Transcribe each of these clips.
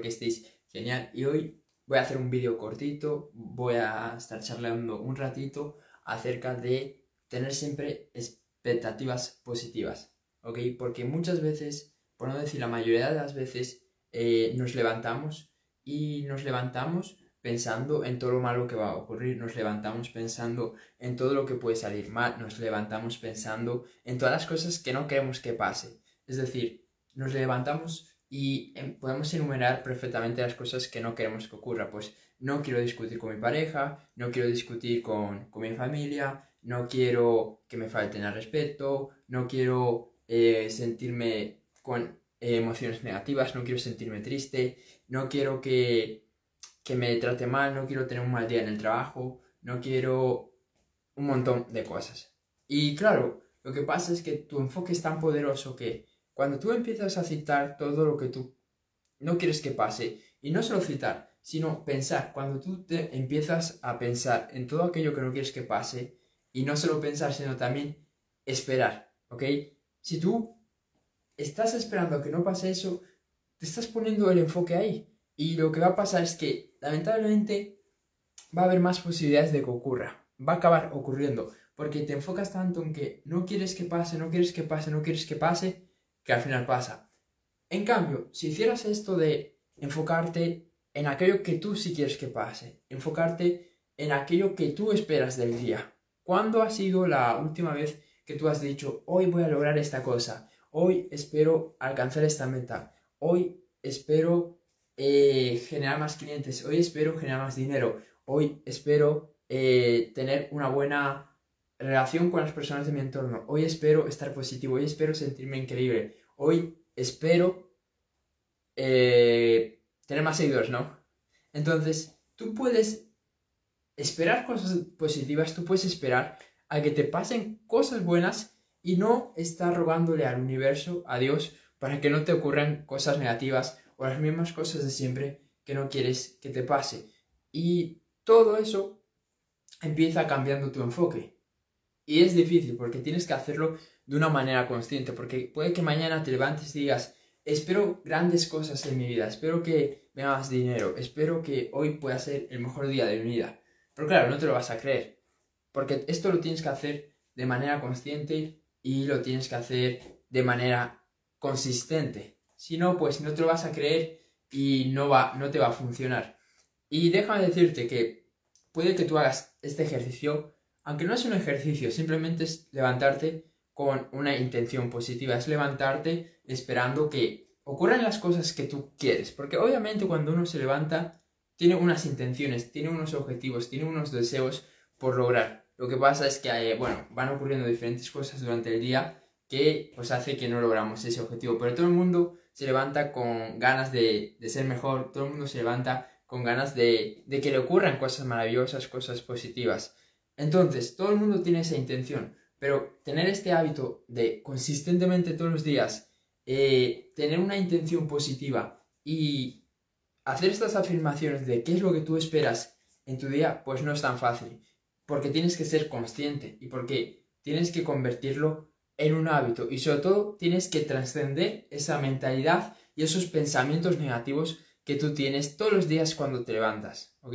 que estéis genial. Y hoy voy a hacer un vídeo cortito, voy a estar charlando un ratito acerca de tener siempre expectativas positivas, ¿ok? Porque muchas veces, por no decir la mayoría de las veces, eh, nos levantamos y nos levantamos pensando en todo lo malo que va a ocurrir, nos levantamos pensando en todo lo que puede salir mal, nos levantamos pensando en todas las cosas que no queremos que pase. Es decir, nos levantamos y em, podemos enumerar perfectamente las cosas que no queremos que ocurra. Pues no quiero discutir con mi pareja, no quiero discutir con, mi familia, no quiero que me falten al respeto, no quiero eh, sentirme con emociones negativas, no quiero sentirme triste, no quiero que que me trate mal, no quiero tener un mal día en el trabajo, no quiero un montón de cosas. Y claro, lo que pasa es que tu enfoque es tan poderoso que cuando tú empiezas a citar todo lo que tú no quieres que pase, y no solo citar, sino pensar, cuando tú te empiezas a pensar en todo aquello que no quieres que pase, y no solo pensar, sino también esperar, ¿ok? Si tú estás esperando que no pase eso, te estás poniendo el enfoque ahí. Y lo que va a pasar es que lamentablemente va a haber más posibilidades de que ocurra. Va a acabar ocurriendo. Porque te enfocas tanto en que no quieres que pase, no quieres que pase, no quieres que pase, que al final pasa. En cambio, si hicieras esto de enfocarte en aquello que tú sí quieres que pase, enfocarte en aquello que tú esperas del día. ¿Cuándo ha sido la última vez que tú has dicho, hoy voy a lograr esta cosa, hoy espero alcanzar esta meta, hoy espero eh, generar más clientes, hoy espero generar más dinero, hoy espero eh, tener una buena relación con las personas de mi entorno, hoy espero estar positivo, hoy espero sentirme increíble, hoy espero eh, tener más seguidores, ¿no? Entonces, tú puedes esperar cosas positivas, tú puedes esperar a que te pasen cosas buenas y no estar rogándole al universo, a Dios, para que no te ocurran cosas negativas o las mismas cosas de siempre que no quieres que te pase. Y todo eso empieza cambiando tu enfoque. Y es difícil porque tienes que hacerlo de una manera consciente, porque puede que mañana te levantes y digas, espero grandes cosas en mi vida, espero que me hagas dinero, espero que hoy pueda ser el mejor día de mi vida. Pero claro, no te lo vas a creer, porque esto lo tienes que hacer de manera consciente y lo tienes que hacer de manera consistente. Si no, pues no te lo vas a creer y no, va, no te va a funcionar. Y déjame decirte que puede que tú hagas este ejercicio, aunque no es un ejercicio, simplemente es levantarte con una intención positiva, es levantarte esperando que ocurran las cosas que tú quieres. Porque obviamente cuando uno se levanta, tiene unas intenciones, tiene unos objetivos, tiene unos deseos por lograr. Lo que pasa es que, eh, bueno, van ocurriendo diferentes cosas durante el día que pues hace que no logramos ese objetivo. Pero todo el mundo se levanta con ganas de, ser mejor, todo el mundo se levanta con ganas de, que le ocurran cosas maravillosas, cosas positivas. Entonces, todo el mundo tiene esa intención, pero tener este hábito de consistentemente todos los días, eh, tener una intención positiva y hacer estas afirmaciones de qué es lo que tú esperas en tu día, pues no es tan fácil, porque tienes que ser consciente y porque tienes que convertirlo en un hábito y sobre todo tienes que trascender esa mentalidad y esos pensamientos negativos que tú tienes todos los días cuando te levantas, ¿ok?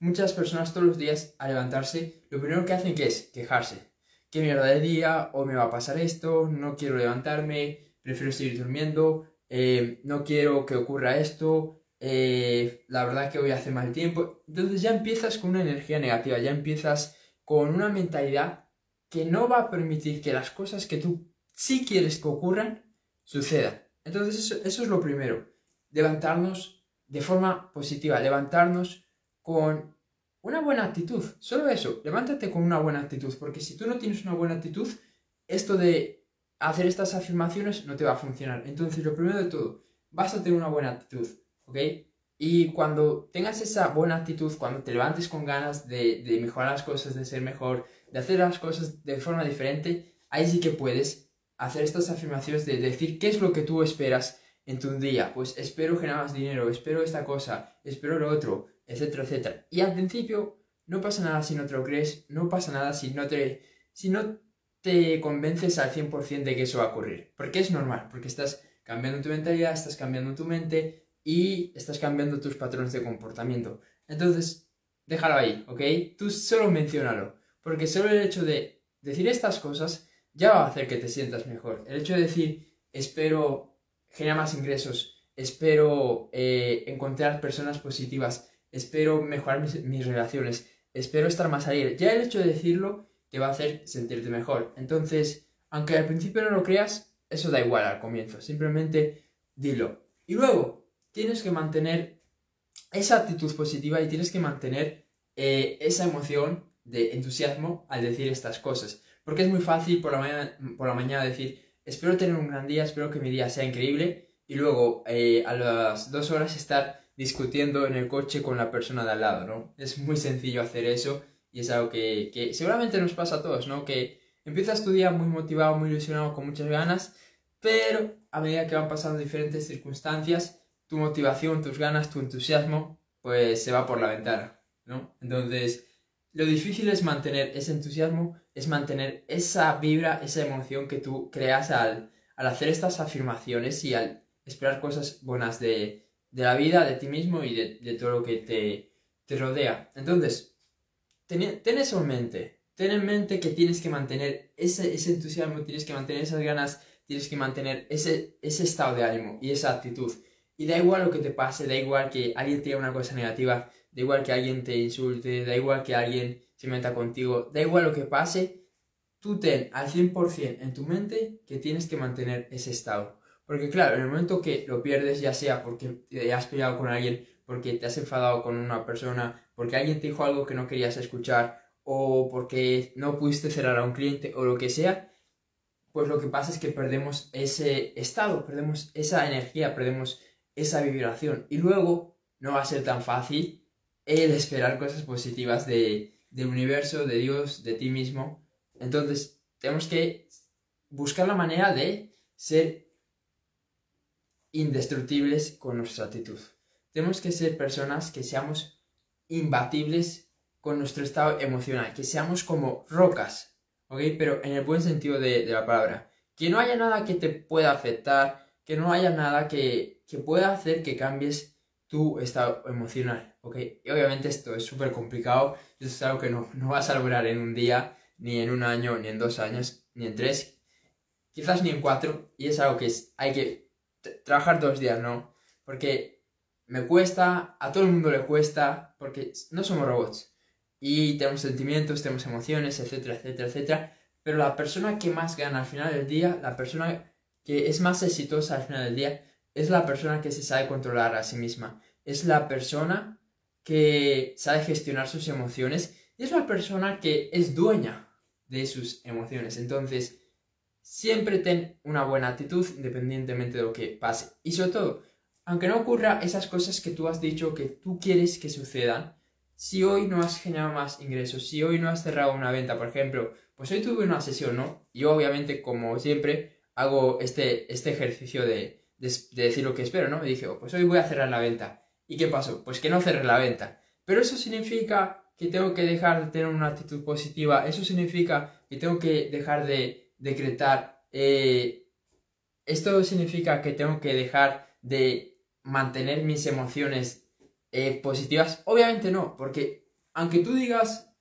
Muchas personas todos los días al levantarse lo primero que hacen que es quejarse. ¿Qué mierda de día? ¿O me va a pasar esto? No quiero levantarme, prefiero seguir durmiendo, eh, no quiero que ocurra esto, eh, la verdad que hoy hace mal tiempo. Entonces ya empiezas con una energía negativa, ya empiezas con una mentalidad que no va a permitir que las cosas que tú sí quieres que ocurran sucedan. Entonces eso, es lo primero, levantarnos de forma positiva, levantarnos con una buena actitud. Solo eso, levántate con una buena actitud, porque si tú no tienes una buena actitud, esto de hacer estas afirmaciones no te va a funcionar. Entonces, lo primero de todo, vas a tener una buena actitud, ¿ok? Y cuando tengas esa buena actitud, cuando te levantes con ganas de, de mejorar las cosas, de ser mejor, de hacer las cosas de forma diferente, ahí sí que puedes hacer estas afirmaciones de decir qué es lo que tú esperas en tu día. Pues espero generar más dinero, espero esta cosa, espero lo otro, etcétera, etcétera. Y al principio no pasa nada si no te lo crees, no pasa nada si no te, si no te convences al 100% de que eso va a ocurrir. Porque es normal, porque estás cambiando tu mentalidad, estás cambiando tu mente y estás cambiando tus patrones de comportamiento. Entonces, déjalo ahí, ¿ok? Tú solo menciónalo, porque solo el hecho de decir estas cosas ya va a hacer que te sientas mejor. El hecho de decir, espero generar más ingresos, espero eh, encontrar personas positivas, espero mejorar mis, relaciones, espero estar más alegre. Ya el hecho de decirlo te va a hacer sentirte mejor. Entonces, aunque al principio no lo creas, eso da igual al comienzo. Simplemente dilo. Y luego, tienes que mantener esa actitud positiva y tienes que mantener eh, esa emoción de entusiasmo al decir estas cosas. Porque es muy fácil por por la mañana decir, espero tener un gran día, espero que mi día sea increíble, y luego eh, a las dos horas estar discutiendo en el coche con la persona de al lado, ¿no? Es muy sencillo hacer eso y es algo que, que seguramente nos pasa a todos, ¿no? Que empiezas tu día muy motivado, muy ilusionado, con muchas ganas, pero a medida que van pasando diferentes circunstancias, tu motivación, tus ganas, tu entusiasmo, pues se va por la ventana, ¿no? Entonces, lo difícil es mantener ese entusiasmo, es mantener esa vibra, esa emoción que tú creas al, al hacer estas afirmaciones y al esperar cosas buenas de, la vida, de ti mismo y de, todo lo que te, te rodea. Entonces, ten, ten, eso en mente. Ten en mente que tienes que mantener ese, ese entusiasmo, tienes que mantener esas ganas, tienes que mantener ese, ese estado de ánimo y esa actitud. Y da igual lo que te pase, da igual que alguien te diga una cosa negativa, da igual que alguien te insulte, da igual que alguien se meta contigo, da igual lo que pase, tú ten al 100% en tu mente que tienes que mantener ese estado. Porque claro, en el momento que lo pierdes, ya sea porque te has peleado con alguien, porque te has enfadado con una persona, porque alguien te dijo algo que no querías escuchar, o porque no pudiste cerrar a un cliente, o lo que sea, pues lo que pasa es que perdemos ese estado, perdemos esa energía, perdemos esa vibración. Y luego no va a ser tan fácil el esperar cosas positivas de, del universo, de Dios, de ti mismo. Entonces, tenemos que buscar la manera de ser indestructibles con nuestra actitud. Tenemos que ser personas que seamos imbatibles con nuestro estado emocional, que seamos como rocas, ¿ok? Pero en el buen sentido de, de la palabra. Que no haya nada que te pueda afectar, que no haya nada que, que pueda hacer que cambies tu estado emocional, ¿ok? Y obviamente esto es súper complicado, esto es algo que no, no vas a lograr en un día, ni en un año, ni en dos años, ni en tres, quizás ni en cuatro, y es algo que es, hay que trabajar dos días, ¿no? Porque me cuesta, a todo el mundo le cuesta, porque no somos robots, y tenemos sentimientos, tenemos emociones, etcétera, etcétera, etcétera, pero la persona que más gana al final del día, la persona que es más exitosa al final del día, es la persona que se sabe controlar a sí misma, es la persona que sabe gestionar sus emociones y es la persona que es dueña de sus emociones. Entonces, siempre ten una buena actitud independientemente de lo que pase. Y sobre todo, aunque no ocurra esas cosas que tú has dicho que tú quieres que sucedan, si hoy no has generado más ingresos, si hoy no has cerrado una venta, por ejemplo, pues hoy tuve una sesión, ¿no? Yo obviamente, como siempre, hago este, este ejercicio de de, decir lo que espero, ¿no? Me dije, oh, pues hoy voy a cerrar la venta. ¿Y qué pasó? Pues que no cerré la venta. Pero eso significa que tengo que dejar de tener una actitud positiva. Eso significa que tengo que dejar de decretar. Eh, esto significa que tengo que dejar de mantener mis emociones eh, positivas. Obviamente no, porque aunque tú digas,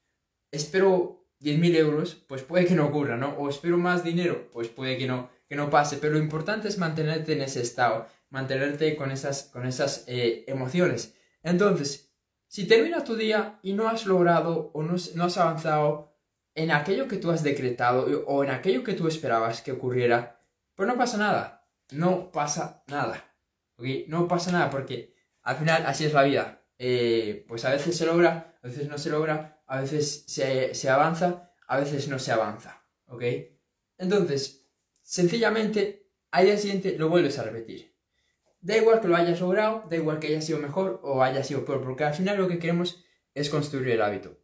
espero 10.000 euros, pues puede que no ocurra, ¿no? O espero más dinero, pues puede que no que no pase, pero lo importante es mantenerte en ese estado, mantenerte con esas, con esas eh, emociones. Entonces, si termina tu día y no has logrado o no, no, has avanzado en aquello que tú has decretado o en aquello que tú esperabas que ocurriera, pues no pasa nada, no pasa nada, ¿ok? No pasa nada porque al final así es la vida. Eh, pues a veces se logra, a veces no se logra, a veces se, se avanza, a veces no se avanza, ¿ok? Entonces, sencillamente al día siguiente lo vuelves a repetir. Da igual que lo hayas logrado, da igual que haya sido mejor o haya sido peor, porque al final lo que queremos es construir el hábito.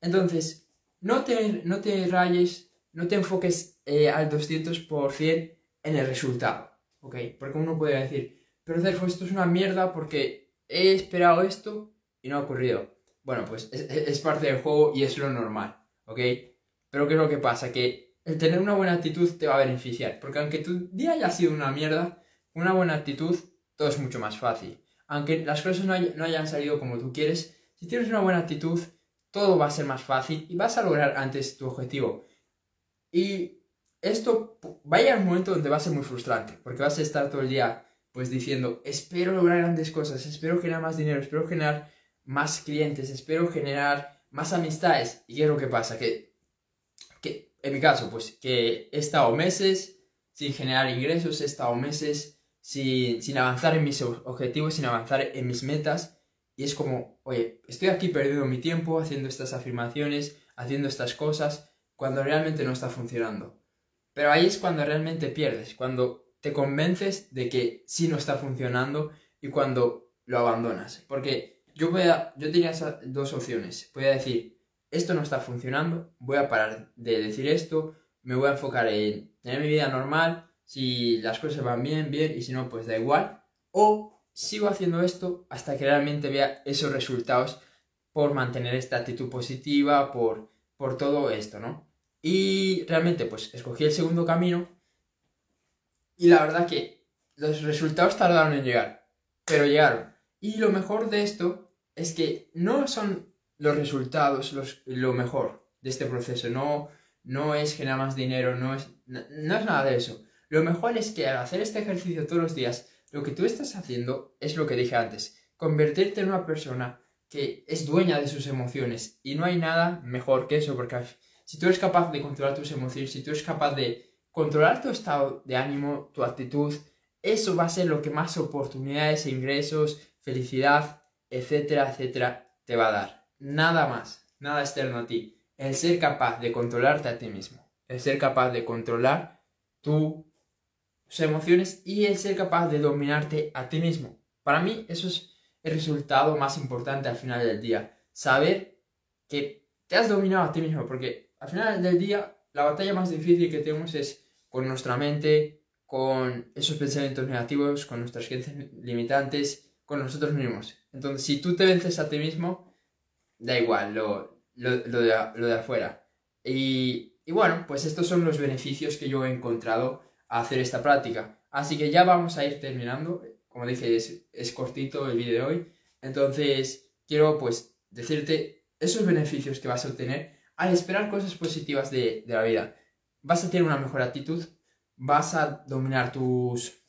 Entonces, no te, no te rayes, no te enfoques eh, al 200% en el resultado, ¿ok? Porque uno puede decir, pero Cerfo, esto es una mierda porque he esperado esto y no ha ocurrido. Bueno, pues es, es parte del juego y es lo normal, ¿ok? Pero ¿qué es lo que pasa? Que el tener una buena actitud te va a beneficiar. Porque aunque tu día haya sido una mierda, una buena actitud todo es mucho más fácil. Aunque las cosas no, no hayan salido como tú quieres, si tienes una buena actitud, todo va a ser más fácil y vas a lograr antes tu objetivo. Y esto va a llegar un momento donde va a ser muy frustrante, porque vas a estar todo el día pues diciendo, espero lograr grandes cosas, espero generar más dinero, espero generar más clientes, espero generar más amistades. ¿Y qué es lo que pasa? Que, que en mi caso, pues que he estado meses sin generar ingresos, he estado meses sin, avanzar en mis objetivos, sin avanzar en mis metas. Y es como, oye, estoy aquí perdiendo mi tiempo haciendo estas afirmaciones, haciendo estas cosas, cuando realmente no está funcionando. Pero ahí es cuando realmente pierdes, cuando te convences de que sí no está funcionando y cuando lo abandonas. Porque yo, voy yo tenía dos opciones. Voy a decir, esto no está funcionando, voy a parar de decir esto, me voy a enfocar en tener mi vida normal, si las cosas van bien, bien, y si no, pues da igual. O sigo haciendo esto hasta que realmente vea esos resultados por mantener esta actitud positiva, por, por todo esto, ¿no? Y realmente pues escogí el segundo camino y la verdad que los resultados tardaron en llegar, pero llegaron. Y lo mejor de esto es que no son los resultados los, lo mejor de este proceso, no, no es generar más dinero, no es, no, no es nada de eso. Lo mejor es que al hacer este ejercicio todos los días, lo que tú estás haciendo es lo que dije antes, convertirte en una persona que es dueña de sus emociones. Y no hay nada mejor que eso, porque si tú eres capaz de controlar tus emociones, si tú eres capaz de controlar tu estado de ánimo, tu actitud, eso va a ser lo que más oportunidades, ingresos, felicidad, etcétera, etcétera, te va a dar. Nada más, nada externo a ti. El ser capaz de controlarte a ti mismo. El ser capaz de controlar tus emociones y el ser capaz de dominarte a ti mismo. Para mí eso es el resultado más importante al final del día. Saber que te has dominado a ti mismo, porque al final del día, la batalla más difícil que tenemos es con nuestra mente, con esos pensamientos negativos, con nuestras creencias limitantes, con nosotros mismos. Entonces, si tú te vences a ti mismo, da igual lo, de, afuera. Y, bueno, pues estos son los beneficios que yo he encontrado hacer esta práctica. Así que ya vamos a ir terminando. Como dije, es, cortito el vídeo de hoy. Entonces, quiero pues decirte esos beneficios que vas a obtener al esperar cosas positivas de, la vida, vas a tener una mejor actitud, vas a dominar tus,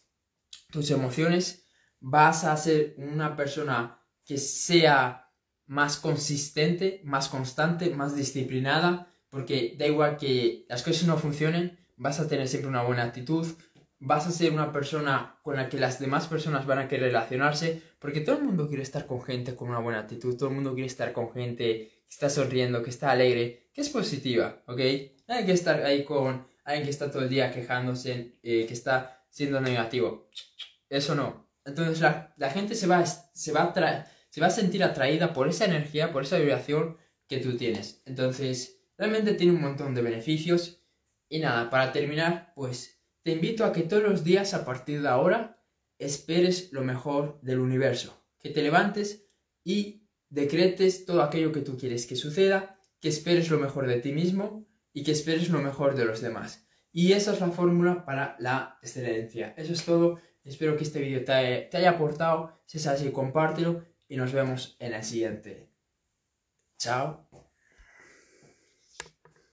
tus emociones, vas a ser una persona que sea más consistente, más constante, más disciplinada, porque da igual que las cosas no funcionen, vas a tener siempre una buena actitud, vas a ser una persona con la que las demás personas van a querer relacionarse, porque todo el mundo quiere estar con gente con una buena actitud, todo el mundo quiere estar con gente que está sonriendo, que está alegre, que es positiva, ¿ok? No hay que estar ahí con alguien que está todo el día quejándose, eh, que está siendo negativo. Eso no. Entonces la, gente se va, se, va a se va a sentir atraída por esa energía, por esa vibración que tú tienes. Entonces, realmente tiene un montón de beneficios. Y nada, para terminar, pues te invito a que todos los días a partir de ahora esperes lo mejor del universo, que te levantes y decretes todo aquello que tú quieres que suceda, que esperes lo mejor de ti mismo y que esperes lo mejor de los demás. Y esa es la fórmula para la excelencia. Eso es todo. Espero que este vídeo te, te haya aportado. Si es así, compártelo y nos vemos en el siguiente. Chao.